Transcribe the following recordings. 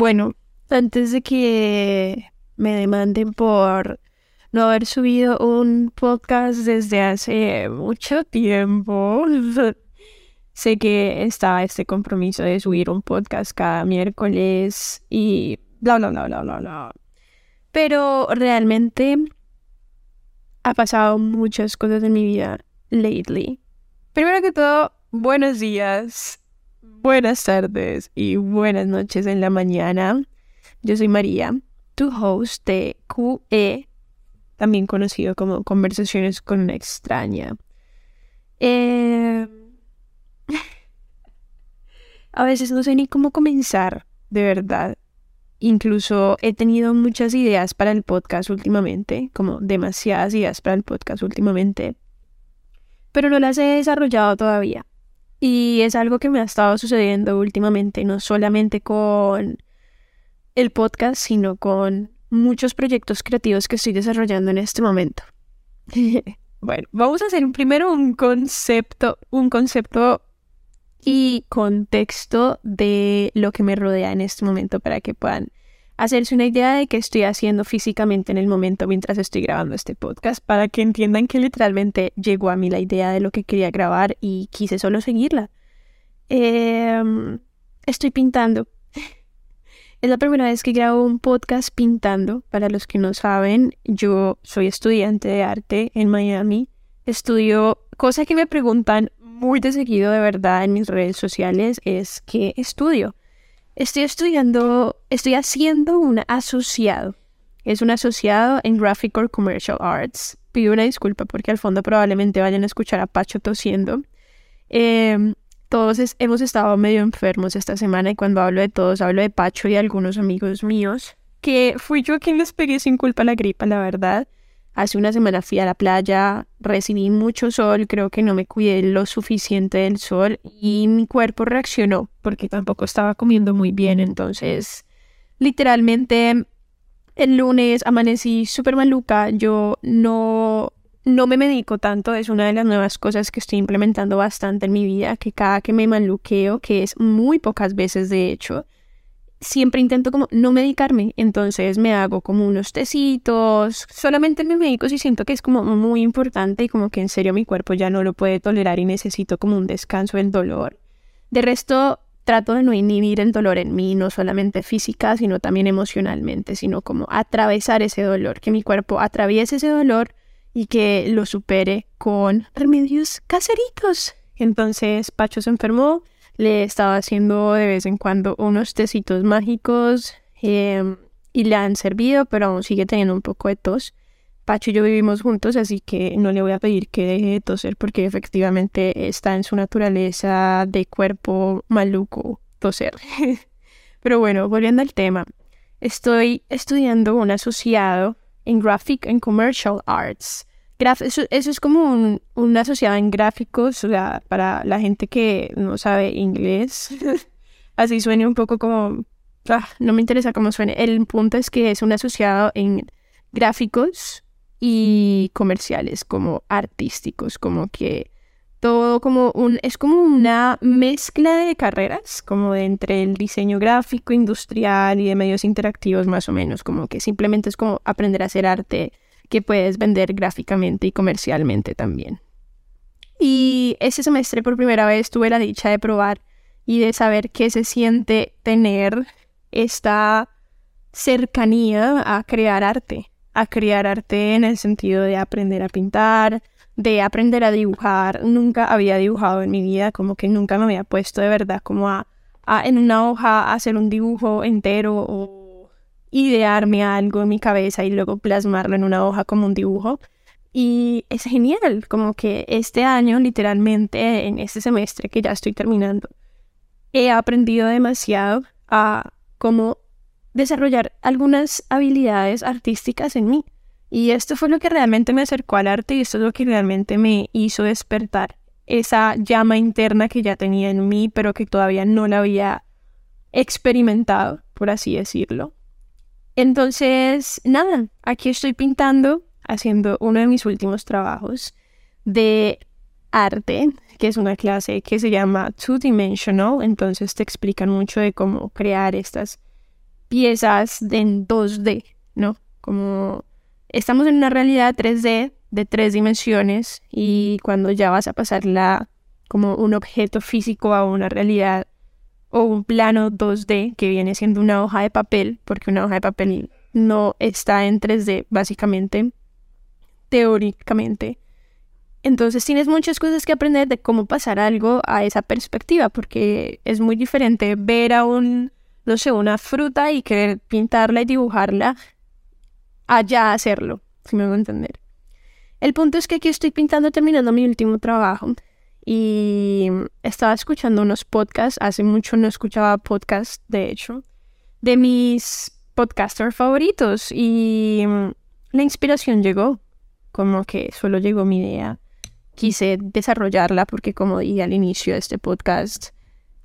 Bueno, antes de que me demanden por no haber subido un podcast desde hace mucho tiempo, sé que está este compromiso de subir un podcast cada miércoles y bla, bla, bla, bla, bla, bla. Pero realmente ha pasado muchas cosas en mi vida lately. Primero que todo, buenos días, buenas tardes y buenas noches en la mañana. Yo soy María, tu host de QE, también conocido como Conversaciones con una extraña. Eh, a veces no sé ni cómo comenzar, de verdad. Incluso he tenido muchas ideas para el podcast últimamente, como demasiadas ideas para el podcast últimamente, pero no las he desarrollado todavía. Y es algo que me ha estado sucediendo últimamente, no solamente con el podcast, sino con muchos proyectos creativos que estoy desarrollando en este momento. bueno, vamos a hacer primero un concepto, un concepto y contexto de lo que me rodea en este momento para que puedan hacerse una idea de qué estoy haciendo físicamente en el momento mientras estoy grabando este podcast, para que entiendan que literalmente llegó a mí la idea de lo que quería grabar y quise solo seguirla. Em, estoy pintando. Es la primera vez que grabo un podcast pintando. Para los que no saben, yo soy estudiante de arte en Miami. Estudio, cosa que me preguntan muy de seguido de verdad en mis redes sociales, es qué estudio. Estoy estudiando, estoy haciendo un asociado. Es un asociado en Graphic or Commercial Arts. Pido una disculpa porque al fondo probablemente vayan a escuchar a Pacho tosiendo. Eh, todos hemos estado medio enfermos esta semana y cuando hablo de todos hablo de Pacho y algunos amigos míos, que fui yo quien les pegué sin culpa la gripa, la verdad. Hace una semana fui a la playa, recibí mucho sol, creo que no me cuidé lo suficiente del sol y mi cuerpo reaccionó porque tampoco estaba comiendo muy bien, entonces literalmente el lunes amanecí súper maluca, yo no no me medico tanto, es una de las nuevas cosas que estoy implementando bastante en mi vida, que cada que me maluqueo, que es muy pocas veces de hecho, siempre intento como no medicarme, entonces me hago como unos tecitos, solamente me medico si siento que es como muy importante y como que en serio mi cuerpo ya no lo puede tolerar y necesito como un descanso del dolor. De resto, trato de no inhibir el dolor en mí, no solamente física, sino también emocionalmente, sino como atravesar ese dolor, que mi cuerpo atraviese ese dolor y que lo supere con remedios caseritos. Entonces Pacho se enfermó, le estaba haciendo de vez en cuando unos tecitos mágicos em, y le han servido, pero aún sigue teniendo un poco de tos. Pacho y yo vivimos juntos, así que no le voy a pedir que deje de toser porque efectivamente está en su naturaleza de cuerpo maluco toser. pero bueno, volviendo al tema, estoy estudiando un asociado en Graphic and Commercial Arts. Eso, es como un, una asociado en gráficos, o sea, para la gente que no sabe inglés. Así suene un poco como... Ah, no me interesa cómo suene. El punto es que es un asociado en gráficos y comerciales, como artísticos, como que todo como un, es como una mezcla de carreras, como de entre el diseño gráfico, industrial y de medios interactivos más o menos, como que simplemente es como aprender a hacer arte que puedes vender gráficamente y comercialmente también. Y ese semestre por primera vez tuve la dicha de probar y de saber qué se siente tener esta cercanía a crear arte, a crear arte en el sentido de aprender a pintar, de aprender a dibujar. Nunca había dibujado en mi vida, como que nunca me había puesto de verdad como a, en una hoja hacer un dibujo entero o idearme algo en mi cabeza y luego plasmarlo en una hoja como un dibujo. Y es genial, como que este año, literalmente, en este semestre que ya estoy terminando, he aprendido demasiado a cómo desarrollar algunas habilidades artísticas en mí. Y esto fue lo que realmente me acercó al arte y esto es lo que realmente me hizo despertar esa llama interna que ya tenía en mí, pero que todavía no la había experimentado, por así decirlo. Entonces, nada, aquí estoy pintando, haciendo uno de mis últimos trabajos de arte, que es una clase que se llama Two Dimensional, entonces te explican mucho de cómo crear estas piezas en 2D, ¿no? Como estamos en una realidad 3D de tres dimensiones y cuando ya vas a pasarla como un objeto físico a una realidad o un plano 2D que viene siendo una hoja de papel, porque una hoja de papel no está en 3D básicamente, teóricamente. Entonces tienes muchas cosas que aprender de cómo pasar algo a esa perspectiva, porque es muy diferente ver a un, no sé, una fruta y querer pintarla y dibujarla allá hacerlo, si me voy a entender. El punto es que aquí estoy pintando terminando mi último trabajo y estaba escuchando unos podcasts, hace mucho no escuchaba podcasts, de hecho, de mis podcasters favoritos y la inspiración llegó, como que solo llegó mi idea. Quise desarrollarla porque como dije al inicio de este podcast,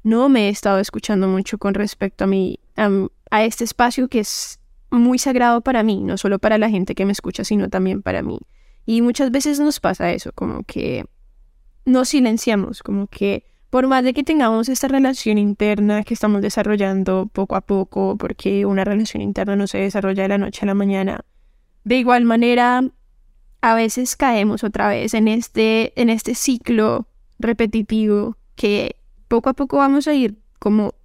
no me he estado escuchando mucho con respecto a mi a este espacio que es muy sagrado para mí, no solo para la gente que me escucha, sino también para mí. Y muchas veces nos pasa eso, como que nos silenciamos, como que por más de que tengamos esta relación interna que estamos desarrollando poco a poco, porque una relación interna no se desarrolla de la noche a la mañana, de igual manera, a veces caemos otra vez en este, en este ciclo repetitivo que poco a poco vamos a ir como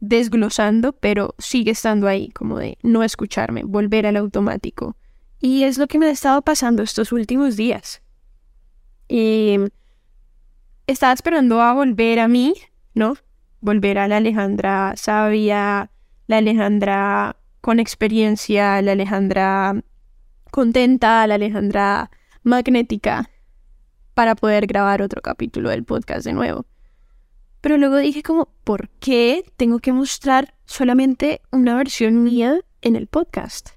desglosando, pero sigue estando ahí, como de no escucharme, volver al automático. Y es lo que me ha estado pasando estos últimos días. Y estaba esperando a volver a mí, ¿no? Volver a la Alejandra sabia, la Alejandra con experiencia, la Alejandra contenta, la Alejandra magnética, para poder grabar otro capítulo del podcast de nuevo. Pero luego dije como, ¿por qué tengo que mostrar solamente una versión mía en el podcast?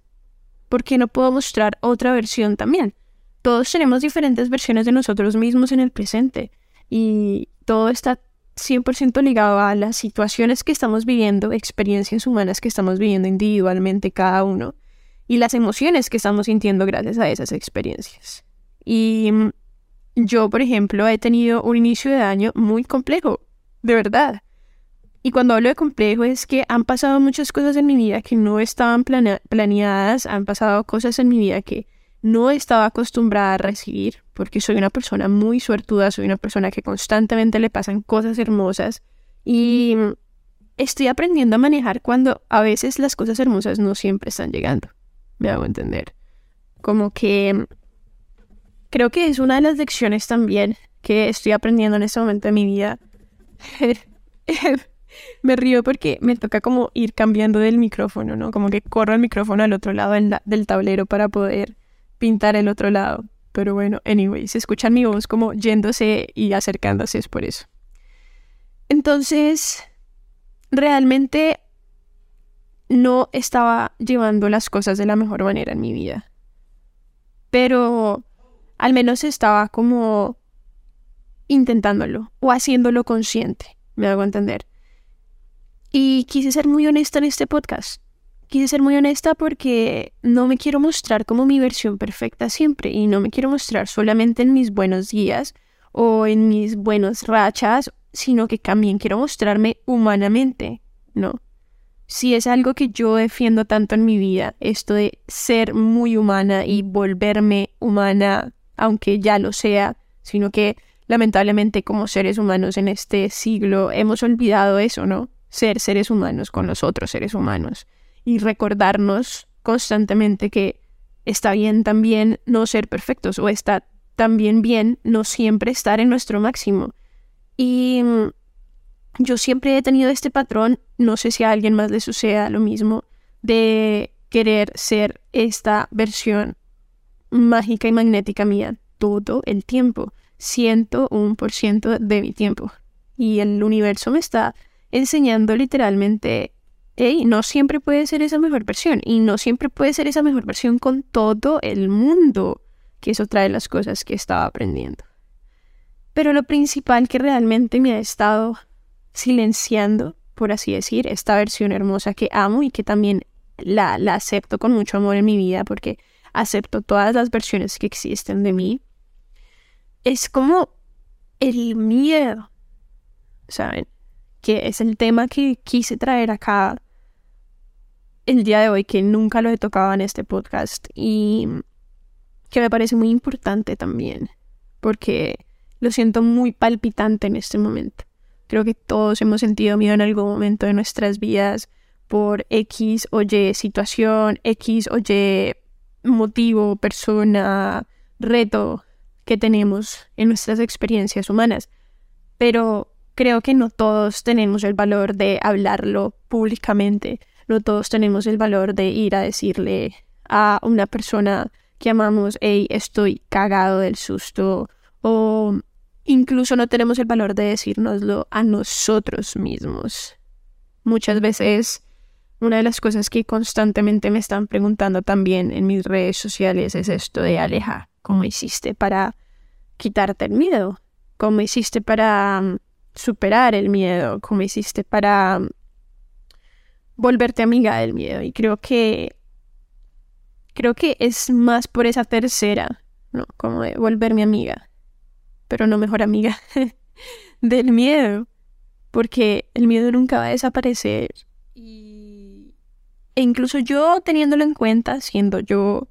¿Por qué no puedo mostrar otra versión también? Todos tenemos diferentes versiones de nosotros mismos en el presente y todo está 100% ligado a las situaciones que estamos viviendo, experiencias humanas que estamos viviendo individualmente cada uno y las emociones que estamos sintiendo gracias a esas experiencias. Y yo, por ejemplo, he tenido un inicio de año muy complejo de verdad. Y cuando hablo de complejo es que han pasado muchas cosas en mi vida que no estaban planeadas, han pasado cosas en mi vida que no estaba acostumbrada a recibir, porque soy una persona muy suertuda, soy una persona que constantemente le pasan cosas hermosas y estoy aprendiendo a manejar cuando a veces las cosas hermosas no siempre están llegando. Me hago entender. Como que creo que es una de las lecciones también que estoy aprendiendo en este momento de mi vida me río porque me toca como ir cambiando del micrófono, ¿no? Como que corro el micrófono al otro lado del, tablero para poder pintar el otro lado. Pero bueno, anyway, se escuchan mi voz como yéndose y acercándose, es por eso. Entonces, realmente no estaba llevando las cosas de la mejor manera en mi vida. Pero al menos estaba como intentándolo o haciéndolo consciente, me hago entender. Y quise ser muy honesta en este podcast. Quise ser muy honesta porque no me quiero mostrar como mi versión perfecta siempre y no me quiero mostrar solamente en mis buenos días o en mis buenos rachas, sino que también quiero mostrarme humanamente, ¿no? Si es algo que yo defiendo tanto en mi vida, esto de ser muy humana y volverme humana, aunque ya lo sea, sino que lamentablemente como seres humanos en este siglo hemos olvidado eso, ¿no? Ser seres humanos con los otros seres humanos y recordarnos constantemente que está bien también no ser perfectos o está también bien no siempre estar en nuestro máximo. Y mm, yo siempre he tenido este patrón, no sé si a alguien más le suceda lo mismo, de querer ser esta versión mágica y magnética mía todo el tiempo ciento de mi tiempo. Y el universo me está enseñando literalmente, no siempre puede ser esa mejor versión. Y no siempre puede ser esa mejor versión con todo el mundo, que es otra de las cosas que estaba aprendiendo. Pero lo principal que realmente me ha estado silenciando, por así decir, esta versión hermosa que amo y que también la, la acepto con mucho amor en mi vida porque acepto todas las versiones que existen de mí, es como el miedo, ¿saben? Que es el tema que quise traer acá el día de hoy que nunca lo he tocado en este podcast y que me parece muy importante también, porque lo siento muy palpitante en este momento. Creo que todos hemos sentido miedo en algún momento de nuestras vidas por X o Y situación, X o Y motivo, persona, reto que tenemos en nuestras experiencias humanas. Pero creo que no todos tenemos el valor de hablarlo públicamente, no todos tenemos el valor de ir a decirle a una persona que amamos, hey, estoy cagado del susto, o incluso no tenemos el valor de decírnoslo a nosotros mismos. Muchas veces, una de las cosas que constantemente me están preguntando también en mis redes sociales es esto de Aleja, ¿cómo hiciste para quitarte el miedo? ¿Cómo hiciste para mm, superar el miedo? ¿Cómo hiciste para mm, volverte amiga del miedo? Y creo que creo que es más por esa tercera, ¿no? Como de volverme amiga, pero no mejor amiga del miedo, porque el miedo nunca va a desaparecer. Y... E incluso yo teniéndolo en cuenta, siendo yo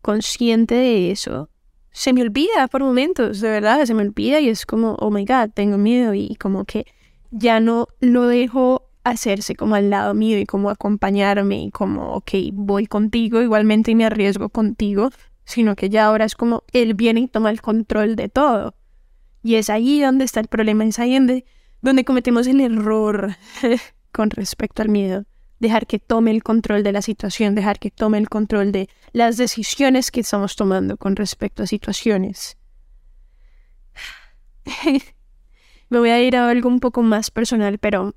consciente de eso, se me olvida por momentos, de verdad, se me olvida y es como, oh my god, tengo miedo y como que ya no lo dejo hacerse como al lado mío y como acompañarme y como, ok, voy contigo igualmente y me arriesgo contigo, sino que ya ahora es como él viene y toma el control de todo. Y es ahí donde está el problema, es ahí donde, donde cometemos el error con respecto al miedo. Dejar que tome el control de la situación, dejar que tome el control de las decisiones que estamos tomando con respecto a situaciones. Me voy a ir a algo un poco más personal, pero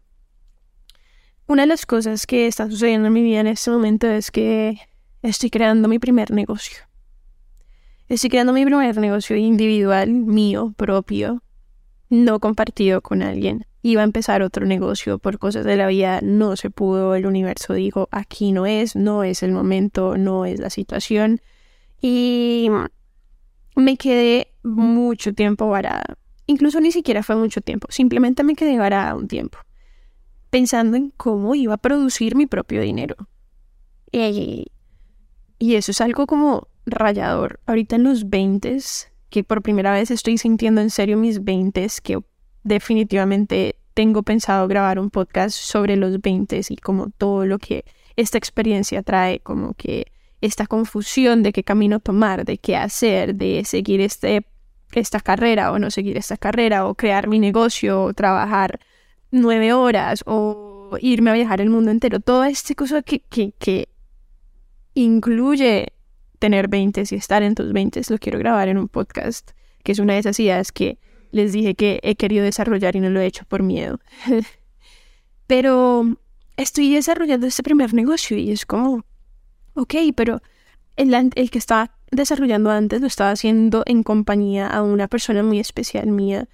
una de las cosas que está sucediendo en mi vida en este momento es que estoy creando mi primer negocio. Estoy creando mi primer negocio individual, mío, propio, no compartido con alguien. Iba a empezar otro negocio por cosas de la vida, no se pudo, el universo dijo, aquí no es, no es el momento, no es la situación. Y me quedé mucho tiempo varada. Incluso ni siquiera fue mucho tiempo, simplemente me quedé varada un tiempo pensando en cómo iba a producir mi propio dinero. y eso es algo como rayador. Ahorita en los 20, que por primera vez estoy sintiendo en serio mis 20, que definitivamente tengo pensado grabar un podcast sobre los 20 y como todo lo que esta experiencia trae, como que esta confusión de qué camino tomar, de qué hacer, de seguir este, esta carrera o no seguir esta carrera, o crear mi negocio, o trabajar nueve horas o irme a viajar el mundo entero. Toda esta cosa que, que, que incluye tener 20 y estar en tus 20 lo quiero grabar en un podcast, que es una de esas ideas que les dije que he querido desarrollar y no lo he hecho por miedo. pero estoy desarrollando este primer negocio y es como, ok, pero el, el que estaba desarrollando antes lo estaba haciendo en compañía a una persona muy especial mía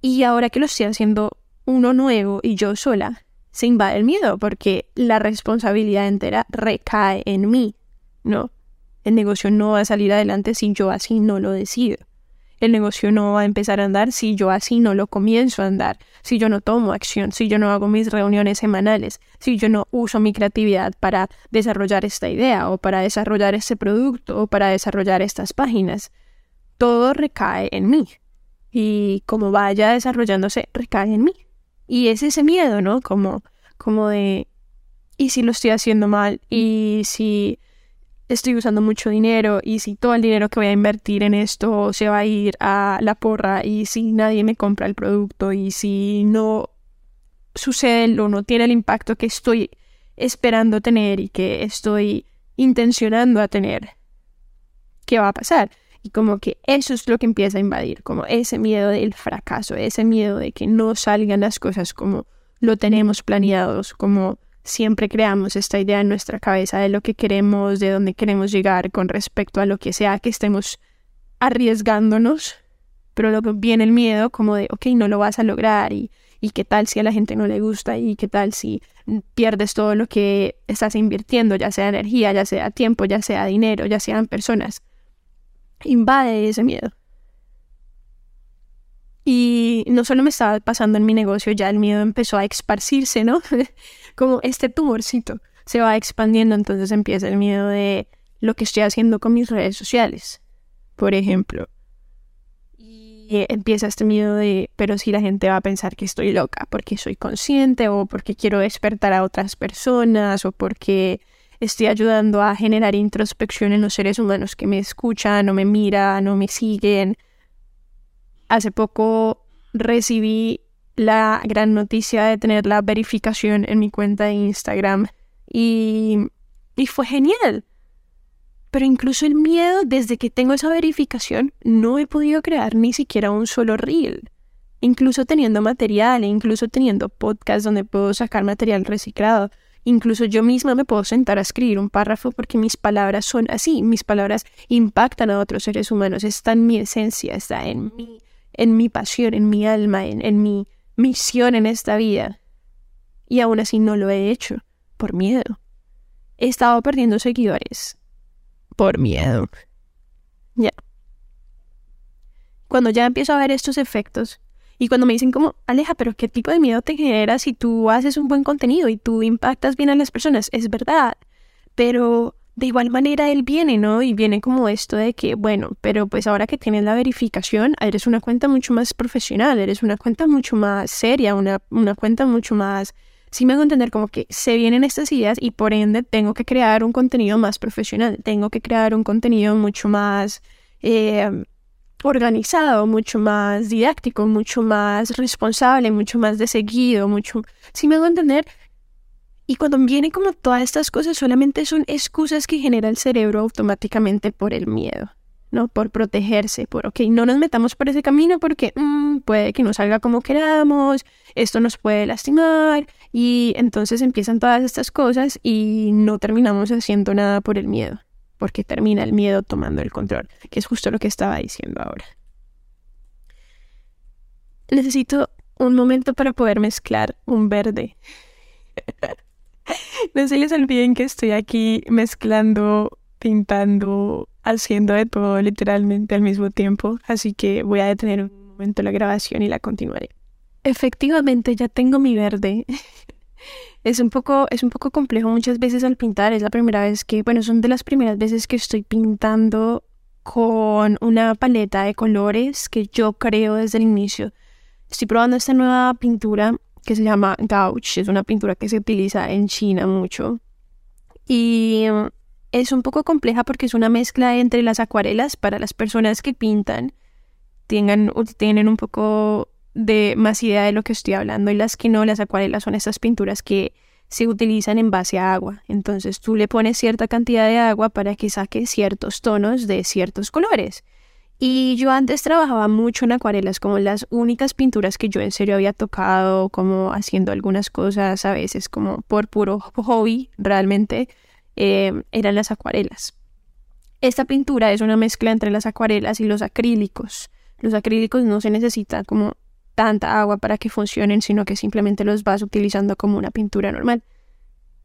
y ahora que lo estoy haciendo uno nuevo y yo sola, se invade el miedo porque la responsabilidad entera recae en mí, ¿no? El negocio no va a salir adelante si yo así no lo decido. El negocio no va a empezar a andar si yo así no lo comienzo a andar, si yo no tomo acción, si yo no hago mis reuniones semanales, si yo no uso mi creatividad para desarrollar esta idea o para desarrollar este producto o para desarrollar estas páginas. Todo recae en mí. Y como vaya desarrollándose, recae en mí. Y es ese miedo, ¿no? Como, como de, ¿y si lo estoy haciendo mal? ¿Y si estoy usando mucho dinero? ¿Y si todo el dinero que voy a invertir en esto se va a ir a la porra? ¿Y si nadie me compra el producto? ¿Y si no sucede o no tiene el impacto que estoy esperando tener y que estoy intencionando a tener? ¿Qué va a pasar? Y como que eso es lo que empieza a invadir, como ese miedo del fracaso, ese miedo de que no salgan las cosas como lo tenemos planeados, como siempre creamos esta idea en nuestra cabeza de lo que queremos, de dónde queremos llegar con respecto a lo que sea que estemos arriesgándonos, pero luego viene el miedo como de, ok, no lo vas a lograr y, y qué tal si a la gente no le gusta y qué tal si pierdes todo lo que estás invirtiendo, ya sea energía, ya sea tiempo, ya sea dinero, ya sean personas invade ese miedo. Y no solo me estaba pasando en mi negocio, ya el miedo empezó a esparcirse, ¿no? Como este tumorcito se va expandiendo, entonces empieza el miedo de lo que estoy haciendo con mis redes sociales, por ejemplo. Y empieza este miedo de, pero si la gente va a pensar que estoy loca, porque soy consciente o porque quiero despertar a otras personas o porque estoy ayudando a generar introspección en los seres humanos que me escuchan o me miran o me siguen. Hace poco recibí la gran noticia de tener la verificación en mi cuenta de Instagram y, y fue genial. Pero incluso el miedo, desde que tengo esa verificación, no he podido crear ni siquiera un solo reel. Incluso teniendo material, incluso teniendo podcast donde puedo sacar material reciclado, Incluso yo misma me puedo sentar a escribir un párrafo porque mis palabras son así, mis palabras impactan a otros seres humanos, está en mi esencia, está en mi, en mi pasión, en mi alma, en, en mi misión en esta vida. Y aún así no lo he hecho, por miedo. He estado perdiendo seguidores, por miedo. Ya. Cuando ya empiezo a ver estos efectos, y cuando me dicen como, Aleja, pero ¿qué tipo de miedo te genera si tú haces un buen contenido y tú impactas bien a las personas? Es verdad, pero de igual manera él viene, ¿no? Y viene como esto de que, bueno, pero pues ahora que tienes la verificación, eres una cuenta mucho más profesional, eres una cuenta mucho más seria, una, una cuenta mucho más... Sí me hago entender como que se vienen estas ideas y por ende tengo que crear un contenido más profesional, tengo que crear un contenido mucho más... Eh, organizado, mucho más didáctico, mucho más responsable, mucho más de seguido, mucho... Si me hago entender? Y cuando vienen como todas estas cosas, solamente son excusas que genera el cerebro automáticamente por el miedo, ¿no? Por protegerse, por, ok, no nos metamos por ese camino porque mm, puede que no salga como queramos, esto nos puede lastimar, y entonces empiezan todas estas cosas y no terminamos haciendo nada por el miedo porque termina el miedo tomando el control, que es justo lo que estaba diciendo ahora. Necesito un momento para poder mezclar un verde. no se les olviden que estoy aquí mezclando, pintando, haciendo de todo literalmente al mismo tiempo, así que voy a detener un momento la grabación y la continuaré. Efectivamente, ya tengo mi verde. es un poco, es un poco complejo muchas veces al pintar. Es la primera vez que, bueno, son de las primeras veces que estoy pintando con una paleta de colores que yo creo desde el inicio. Estoy probando esta nueva pintura que se llama Gouache. Es una pintura que se utiliza en China mucho. Y es un poco compleja porque es una mezcla entre las acuarelas para las personas que pintan. Tengan, tienen un poco de más idea de lo que estoy hablando y las que no, las acuarelas son estas pinturas que se utilizan en base a agua. Entonces tú le pones cierta cantidad de agua para que saque ciertos tonos de ciertos colores. Y yo antes trabajaba mucho en acuarelas, como las únicas pinturas que yo en serio había tocado, como haciendo algunas cosas a veces como por puro hobby, realmente, eh, eran las acuarelas. Esta pintura es una mezcla entre las acuarelas y los acrílicos. Los acrílicos no se necesita como tanta agua para que funcionen, sino que simplemente los vas utilizando como una pintura normal.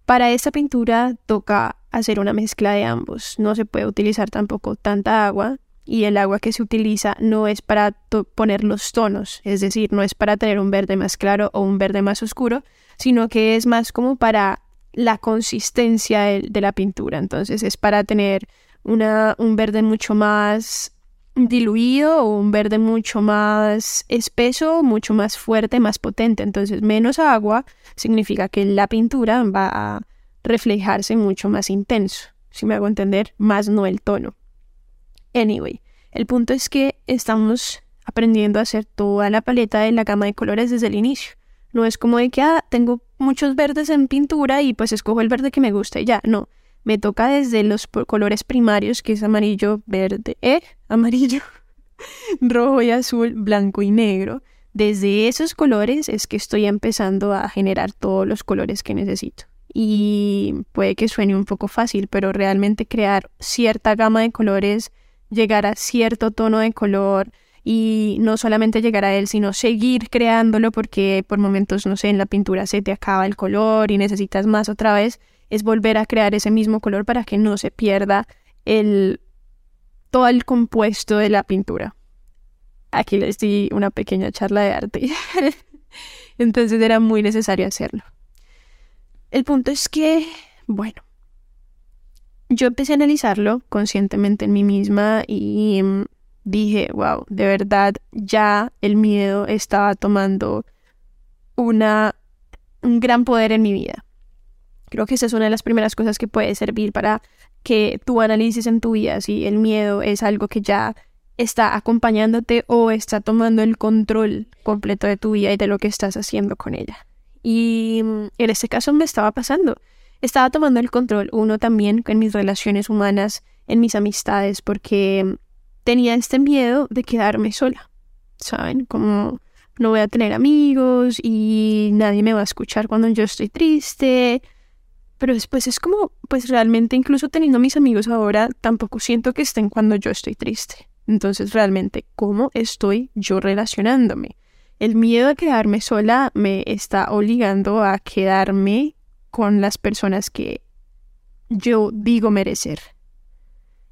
Para esta pintura toca hacer una mezcla de ambos. No se puede utilizar tampoco tanta agua y el agua que se utiliza no es para poner los tonos, es decir, no es para tener un verde más claro o un verde más oscuro, sino que es más como para la consistencia de, la pintura. Entonces es para tener un verde mucho más diluido o un verde mucho más espeso, mucho más fuerte, más potente. Entonces, menos agua significa que la pintura va a reflejarse mucho más intenso. Si me hago entender, más no el tono. Anyway, el punto es que estamos aprendiendo a hacer toda la paleta de la gama de colores desde el inicio. No es como de que, ah, tengo muchos verdes en pintura y pues escojo el verde que me gusta y ya. No, me toca desde los colores primarios, que es amarillo, verde, eh, amarillo, rojo y azul, blanco y negro. Desde esos colores es que estoy empezando a generar todos los colores que necesito. Y puede que suene un poco fácil, pero realmente crear cierta gama de colores, llegar a cierto tono de color y no solamente llegar a él, sino seguir creándolo porque por momentos, no sé, en la pintura se te acaba el color y necesitas más otra vez es volver a crear ese mismo color para que no se pierda el, todo el compuesto de la pintura. Aquí les di una pequeña charla de arte. Entonces era muy necesario hacerlo. El punto es que bueno, yo empecé a analizarlo conscientemente en mí misma y mm, dije, wow, de verdad ya el miedo estaba tomando una, un gran poder en mi vida. Creo que esa es una de las primeras cosas que puede servir para que tú analices en tu vida si el miedo es algo que ya está acompañándote o está tomando el control completo de tu vida y de lo que estás haciendo con ella. Y mm, en este caso me estaba pasando. Estaba tomando el control, uno también en mis relaciones humanas, en mis amistades, porque mm, tenía este miedo de quedarme sola, ¿saben? Como no voy a tener amigos y nadie me va a escuchar cuando yo estoy triste. Pero después es como, pues realmente incluso teniendo mis amigos ahora, tampoco siento que estén cuando yo estoy triste. Entonces realmente, ¿cómo estoy yo relacionándome? El miedo a quedarme sola me está obligando a quedarme con las personas que yo digo merecer.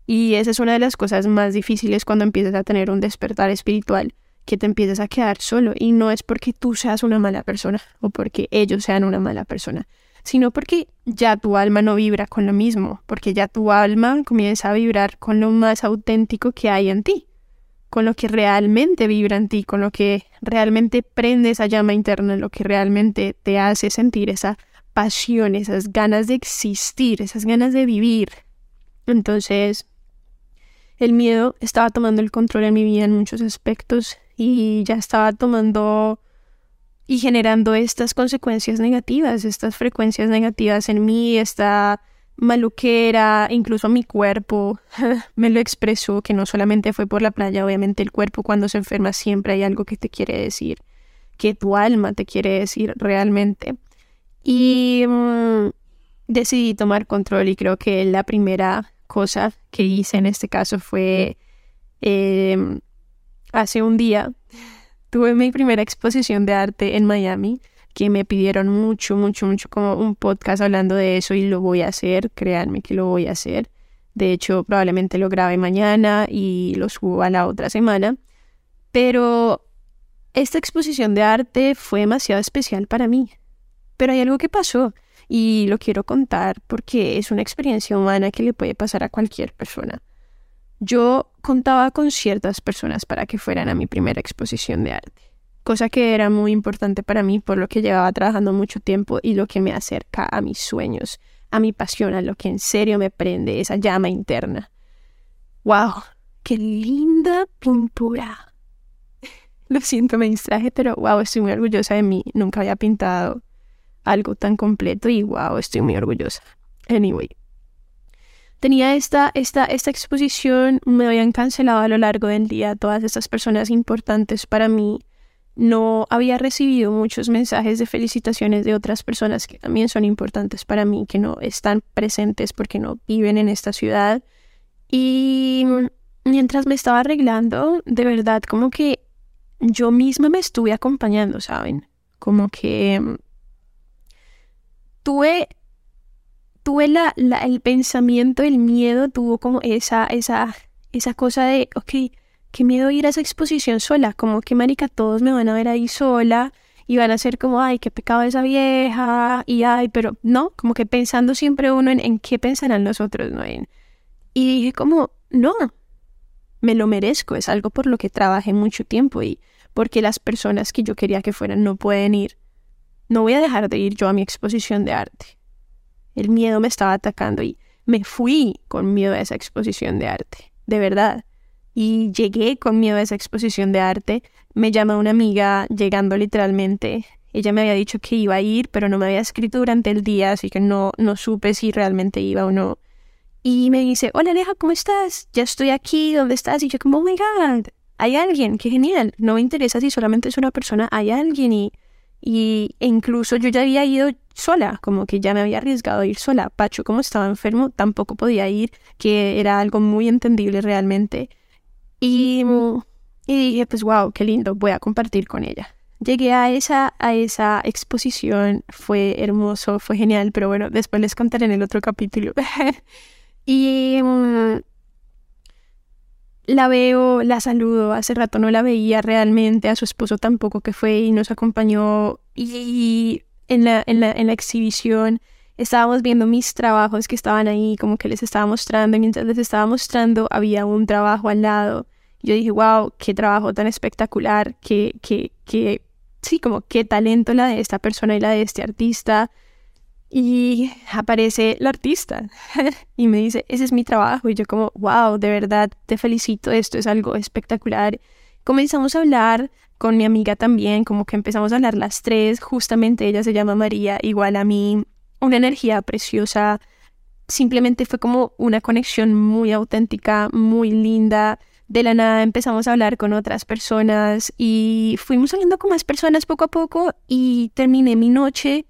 Y esa es una de las cosas más difíciles cuando empiezas a tener un despertar espiritual, que te empiezas a quedar solo. Y no es porque tú seas una mala persona o porque ellos sean una mala persona, sino porque ya tu alma no vibra con lo mismo, porque ya tu alma comienza a vibrar con lo más auténtico que hay en ti, con lo que realmente vibra en ti, con lo que realmente prende esa llama interna, lo que realmente te hace sentir esa pasión, esas ganas de existir, esas ganas de vivir. Entonces, el miedo estaba tomando el control en mi vida en muchos aspectos y ya estaba tomando y generando estas consecuencias negativas, estas frecuencias negativas en mí, esta maluquera, incluso mi cuerpo me lo expresó, que no solamente fue por la playa, obviamente el cuerpo cuando se enferma siempre hay algo que te quiere decir, que tu alma te quiere decir realmente. Y mm, decidí tomar control y creo que la primera cosa que hice en este caso fue em, hace un día tuve mi primera exposición de arte en Miami que me pidieron mucho, mucho, mucho como un podcast hablando de eso y lo voy a hacer, créanme que lo voy a hacer. De hecho, probablemente lo grabe mañana y lo subo a la otra semana. Pero esta exposición de arte fue demasiado especial para mí. Pero hay algo que pasó y lo quiero contar porque es una experiencia humana que le puede pasar a cualquier persona. Yo contaba con ciertas personas para que fueran a mi primera exposición de arte, cosa que era muy importante para mí por lo que llevaba trabajando mucho tiempo y lo que me acerca a mis sueños, a mi pasión, a lo que en serio me prende, esa llama interna. ¡Wow! ¡Qué linda pintura! Lo siento, me distraje, pero wow, estoy muy orgullosa de mí. Nunca había pintado algo tan completo y wow, estoy muy orgullosa. Anyway. Tenía esta, esta, esta exposición, me habían cancelado a lo largo del día todas estas personas importantes para mí. No había recibido muchos mensajes de felicitaciones de otras personas que también son importantes para mí, que no están presentes porque no viven en esta ciudad. Y mientras me estaba arreglando, de verdad, como que yo misma me estuve acompañando, ¿saben? Como que tuve, tuve la, el pensamiento, el miedo, tuvo como esa, esa, esa cosa de, ok, qué miedo ir a esa exposición sola, como que marica, todos me van a ver ahí sola y van a ser como, ay, qué pecado esa vieja, y ay, pero no, como que pensando siempre uno en, qué pensarán los otros, ¿no? En, y dije como, no, me lo merezco, es algo por lo que trabajé mucho tiempo y porque las personas que yo quería que fueran no pueden ir. No voy a dejar de ir yo a mi exposición de arte. El miedo me estaba atacando y me fui con miedo a esa exposición de arte, de verdad. Y llegué con miedo a esa exposición de arte. Me llama una amiga llegando literalmente. Ella me había dicho que iba a ir, pero no me había escrito durante el día, así que no, no supe si realmente iba o no. Y me dice, hola Aleja, ¿cómo estás? Ya estoy aquí, ¿dónde estás? Y yo como, oh my god, hay alguien, qué genial. No me interesa si solamente es una persona, hay alguien y y e incluso yo ya había ido sola, como que ya me había arriesgado a ir sola. Pacho, como estaba enfermo, tampoco podía ir, que era algo muy entendible realmente. Y, y dije, pues wow, qué lindo, voy a compartir con ella. Llegué a esa, a esa exposición, fue hermoso, fue genial, pero bueno, después les contaré en el otro capítulo. y mm, la veo, la saludo, hace rato no la veía realmente, a su esposo tampoco que fue y nos acompañó y, en, la, en, la, en la exhibición estábamos viendo mis trabajos que estaban ahí, como que les estaba mostrando, y mientras les estaba mostrando había un trabajo al lado. Yo dije, wow, qué trabajo tan espectacular, qué, qué, qué, sí, como qué talento la de esta persona y la de este artista. Y aparece la artista y me dice, ese es mi trabajo. Y yo como, wow, de verdad, te felicito, esto es algo espectacular. Comenzamos a hablar con mi amiga también, como que empezamos a hablar las tres, justamente ella se llama María, igual a mí, una energía preciosa, simplemente fue como una conexión muy auténtica, muy linda. De la nada empezamos a hablar con otras personas y fuimos hablando con más personas poco a poco y terminé mi noche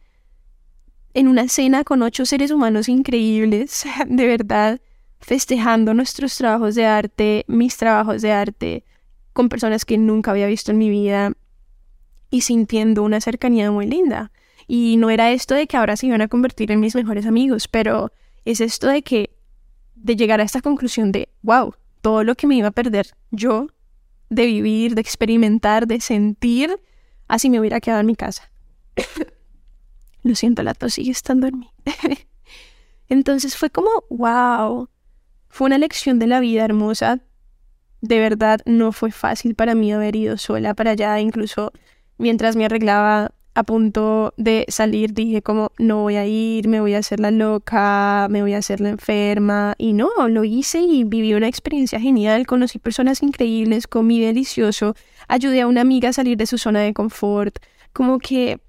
en una cena con ocho seres humanos increíbles, de verdad, festejando nuestros trabajos de arte, mis trabajos de arte, con personas que nunca había visto en mi vida y sintiendo una cercanía muy linda. Y no era esto de que ahora se iban a convertir en mis mejores amigos, pero es esto de que, de llegar a esta conclusión de, wow, todo lo que me iba a perder yo, de vivir, de experimentar, de sentir, así me hubiera quedado en mi casa. lo siento, la tos sigue estando en mí. Entonces fue como, wow, fue una lección de la vida hermosa. De verdad, no fue fácil para mí haber ido sola para allá, incluso mientras me arreglaba a punto de salir dije como no voy a ir, me voy a hacer la loca, me voy a hacer la enferma y no, lo hice y viví una experiencia genial, conocí personas increíbles, comí delicioso, ayudé a una amiga a salir de su zona de confort, como que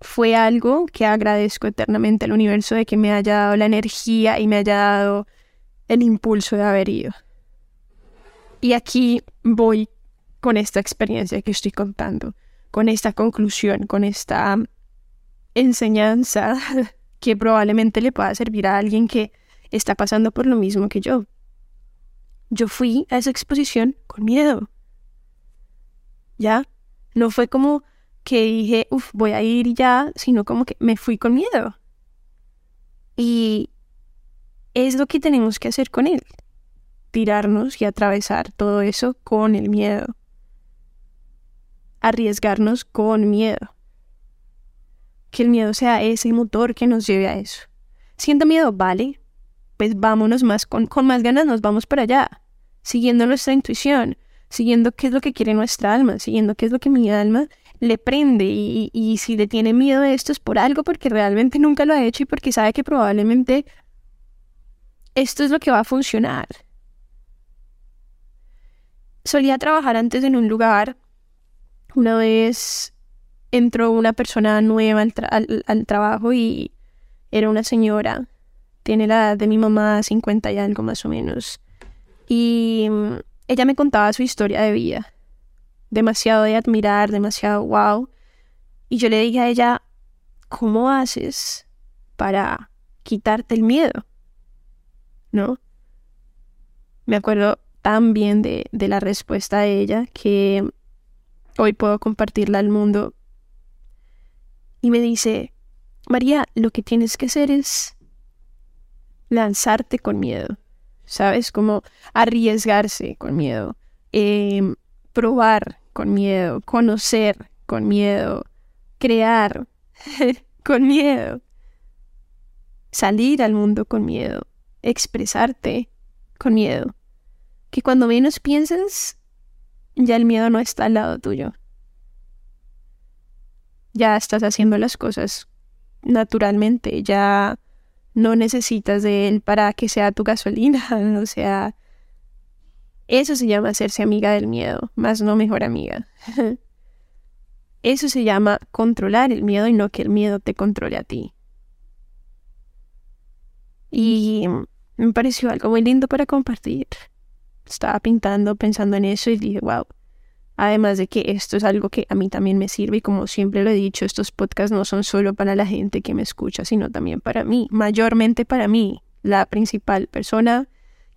fue algo que agradezco eternamente al universo de que me haya dado la energía y me haya dado el impulso de haber ido. Y aquí voy con esta experiencia que estoy contando con esta conclusión, con esta enseñanza que probablemente le pueda servir a alguien que está pasando por lo mismo que yo. Yo fui a esa exposición con miedo. ¿Ya? No fue como que dije, uff, voy a ir ya, sino como que me fui con miedo. Y es lo que tenemos que hacer con él. Tirarnos y atravesar todo eso con el miedo arriesgarnos con miedo. Que el miedo sea ese motor que nos lleve a eso. Siento miedo, vale, pues vámonos más con, con más ganas, nos vamos para allá, siguiendo nuestra intuición, siguiendo qué es lo que quiere nuestra alma, siguiendo qué es lo que mi alma le prende y, si le tiene miedo a esto es por algo porque realmente nunca lo ha hecho y porque sabe que probablemente esto es lo que va a funcionar. Solía trabajar antes en un lugar una vez entró una persona nueva al, trabajo y era una señora, tiene la edad de mi mamá, 50 y algo más o menos. Y mm, ella me contaba su historia de vida, demasiado de admirar, demasiado wow. Y yo le dije a ella, ¿cómo haces para quitarte el miedo? ¿No? Me acuerdo tan bien de, la respuesta de ella que hoy puedo compartirla al mundo. Y me dice, María, lo que tienes que hacer es lanzarte con miedo, ¿sabes? Como arriesgarse con miedo, em, probar con miedo, conocer con miedo, crear con miedo, salir al mundo con miedo, expresarte con miedo. Que cuando menos piensas, ya el miedo no está al lado tuyo. Ya estás haciendo las cosas naturalmente, ya no necesitas de él para que sea tu gasolina, o sea, eso se llama hacerse amiga del miedo, más no mejor amiga. Eso se llama controlar el miedo y no que el miedo te controle a ti. Y me pareció algo muy lindo para compartir estaba pintando pensando en eso y dije, wow. Además de que esto es algo que a mí también me sirve y como siempre lo he dicho, estos podcasts no son solo para la gente que me escucha, sino también para mí, mayormente para mí. La principal persona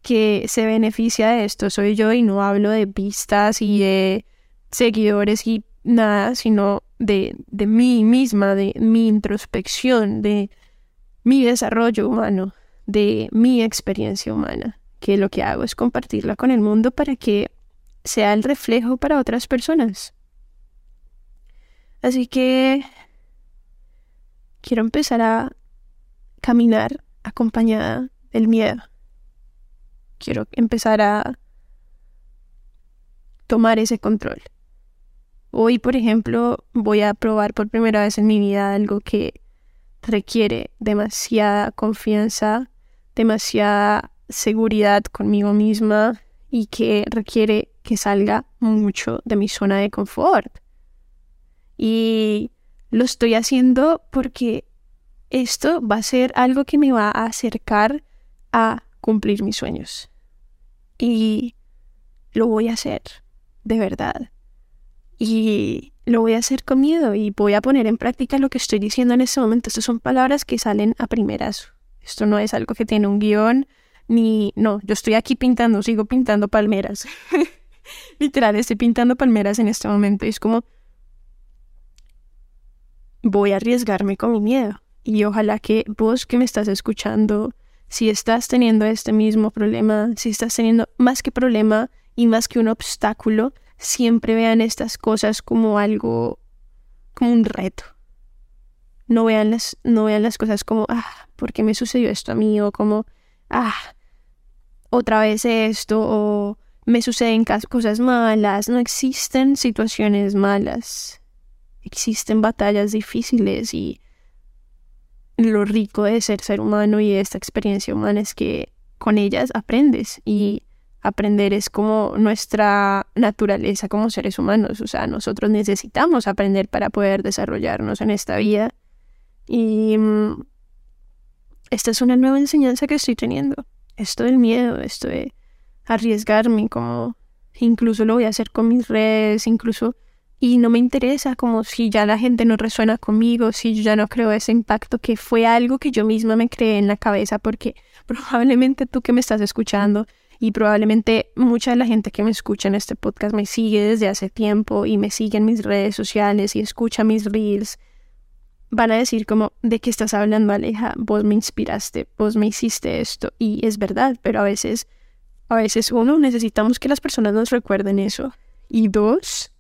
que se beneficia de esto soy yo y no hablo de vistas y de seguidores y nada, sino de, de mí misma, de mi introspección, de mi desarrollo humano, de mi experiencia humana que lo que hago es compartirla con el mundo para que sea el reflejo para otras personas. Así que quiero empezar a caminar acompañada del miedo. Quiero empezar a tomar ese control. Hoy, por ejemplo, voy a probar por primera vez en mi vida algo que requiere demasiada confianza, demasiada seguridad conmigo misma y que requiere que salga mucho de mi zona de confort. Y lo estoy haciendo porque esto va a ser algo que me va a acercar a cumplir mis sueños. Y lo voy a hacer, de verdad. Y lo voy a hacer con miedo y voy a poner en práctica lo que estoy diciendo en este momento. Estas son palabras que salen a primeras. Esto no es algo que tiene un guion, ni... No, yo estoy aquí pintando, sigo pintando palmeras. Literal, estoy pintando palmeras en este momento. Y es como... Voy a arriesgarme con mi miedo. Y ojalá que vos que me estás escuchando, si estás teniendo este mismo problema, si estás teniendo más que problema y más que un obstáculo, siempre vean estas cosas como algo, como un reto. No vean las, no vean las cosas como, ah, ¿por qué me sucedió esto a mí? O como, ah, otra vez esto, o me suceden cosas malas. No existen situaciones malas. Existen batallas difíciles y lo rico de ser ser humano y de esta experiencia humana es que con ellas aprendes y aprender es como nuestra naturaleza como seres humanos, o sea, nosotros necesitamos aprender para poder desarrollarnos en esta vida. Y mm, esta es una nueva enseñanza que estoy teniendo, esto del miedo, esto de arriesgarme, como incluso lo voy a hacer con mis redes, incluso y no me interesa como si ya la gente no resuena conmigo, si yo ya no creo ese impacto que fue algo que yo misma me creé en la cabeza porque probablemente tú que me estás escuchando y probablemente mucha de la gente que me escucha en este podcast me sigue desde hace tiempo y me sigue en mis redes sociales y escucha mis reels. Van a decir como, ¿de qué estás hablando Aleja? Vos me inspiraste, vos me hiciste esto. Y es verdad, pero a veces, a veces uno, necesitamos que las personas nos recuerden eso. Y dos,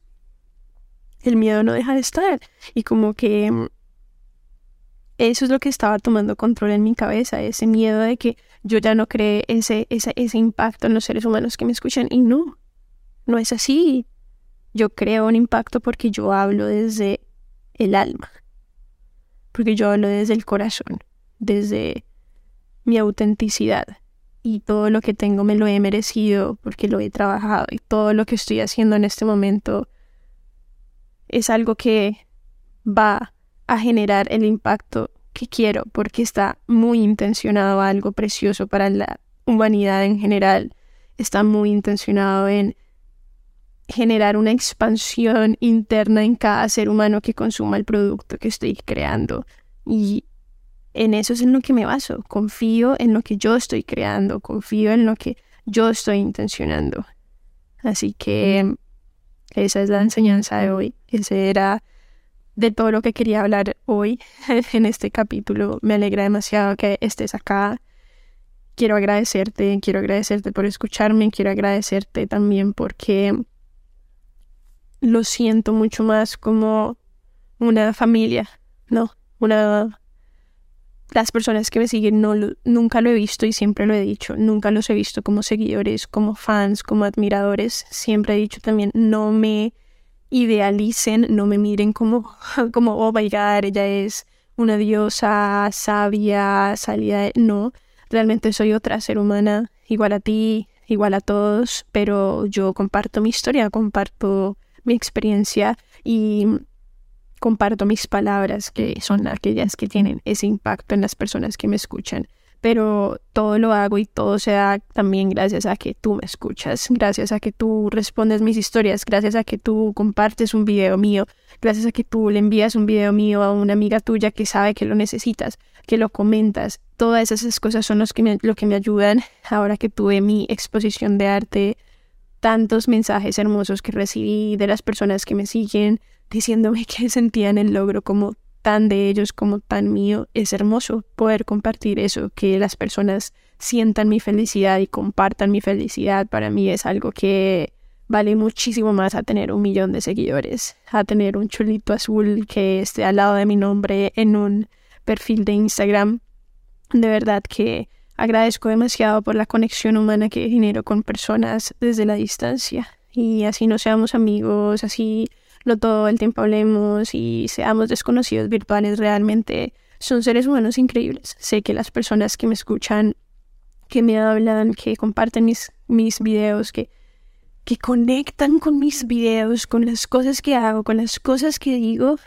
el miedo no deja de estar. Y como que eso es lo que estaba tomando control en mi cabeza, ese miedo de que yo ya no cree ese, ese, ese impacto en los seres humanos que me escuchan. Y no, no es así. Yo creo un impacto porque yo hablo desde el alma, porque yo hablo desde el corazón, desde mi autenticidad. Y todo lo que tengo me lo he merecido porque lo he trabajado y todo lo que estoy haciendo en este momento es algo que va a generar el impacto que quiero porque está muy intencionado a algo precioso para la humanidad en general. Está muy intencionado en generar una expansión interna en cada ser humano que consuma el producto que estoy creando. Y en eso es en lo que me baso. Confío en lo que yo estoy creando, confío en lo que yo estoy intencionando. Así que esa es la enseñanza de hoy. Ese era de todo lo que quería hablar hoy en este capítulo. Me alegra demasiado que estés acá. Quiero agradecerte, quiero agradecerte por escucharme, quiero agradecerte también porque lo siento mucho más como una familia, ¿no? Una las personas que me siguen no nunca lo he visto y siempre lo he dicho, nunca los he visto como seguidores, como fans, como admiradores. Siempre he dicho también, no me idealicen, no me miren como, como oh my god, ella es una diosa sabia, salida de... No, realmente soy otra ser humana, igual a ti, igual a todos, pero yo comparto mi historia, comparto mi experiencia y comparto mis palabras, que son aquellas que tienen ese impacto en las personas que me escuchan. Pero todo lo hago y todo se da también gracias a que tú me escuchas, gracias a que tú respondes mis historias, gracias a que tú compartes un video mío, gracias a que tú le envías un video mío a una amiga tuya que sabe que lo necesitas, que lo comentas. Todas esas cosas son los que me, lo que me ayudan ahora que tuve mi exposición de arte, tantos mensajes hermosos que recibí de las personas que me siguen, diciéndome que sentían el logro como tan de ellos como tan mío. Es hermoso poder compartir eso, que las personas sientan mi felicidad y compartan mi felicidad. Para mí es algo que vale muchísimo más a tener un millón de seguidores, a tener un chulito azul que esté al lado de mi nombre en un perfil de Instagram. De verdad que agradezco demasiado por la conexión humana que genero con personas desde la distancia. Y así no seamos amigos, así no todo el tiempo hablemos y seamos desconocidos virtuales, realmente son seres humanos increíbles. Sé que las personas que me escuchan, que me hablan, que comparten mis, mis videos, que, que conectan con mis videos, con las cosas que hago, con las cosas que digo,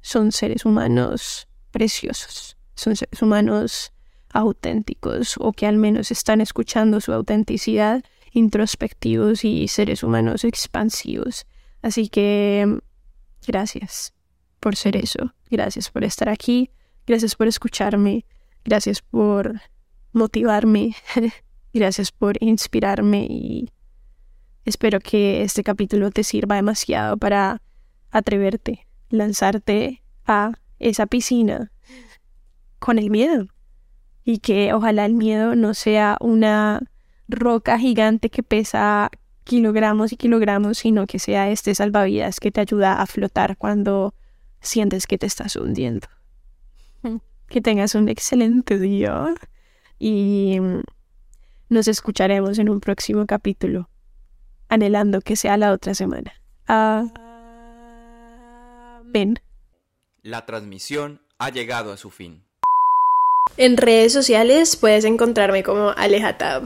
son seres humanos preciosos. Son seres humanos auténticos o que al menos están escuchando su autenticidad, introspectivos y seres humanos expansivos. Así que gracias por ser eso, gracias por estar aquí, gracias por escucharme, gracias por motivarme, gracias por inspirarme y espero que este capítulo te sirva demasiado para atreverte, lanzarte a esa piscina con el miedo. Y que ojalá el miedo no sea una roca gigante que pesa kilogramos y kilogramos, sino que sea este salvavidas que te ayuda a flotar cuando sientes que te estás hundiendo. Que tengas un excelente día y nos escucharemos en un próximo capítulo, anhelando que sea la otra semana. Amén. La transmisión ha llegado a su fin. En redes sociales puedes encontrarme como Alejatab.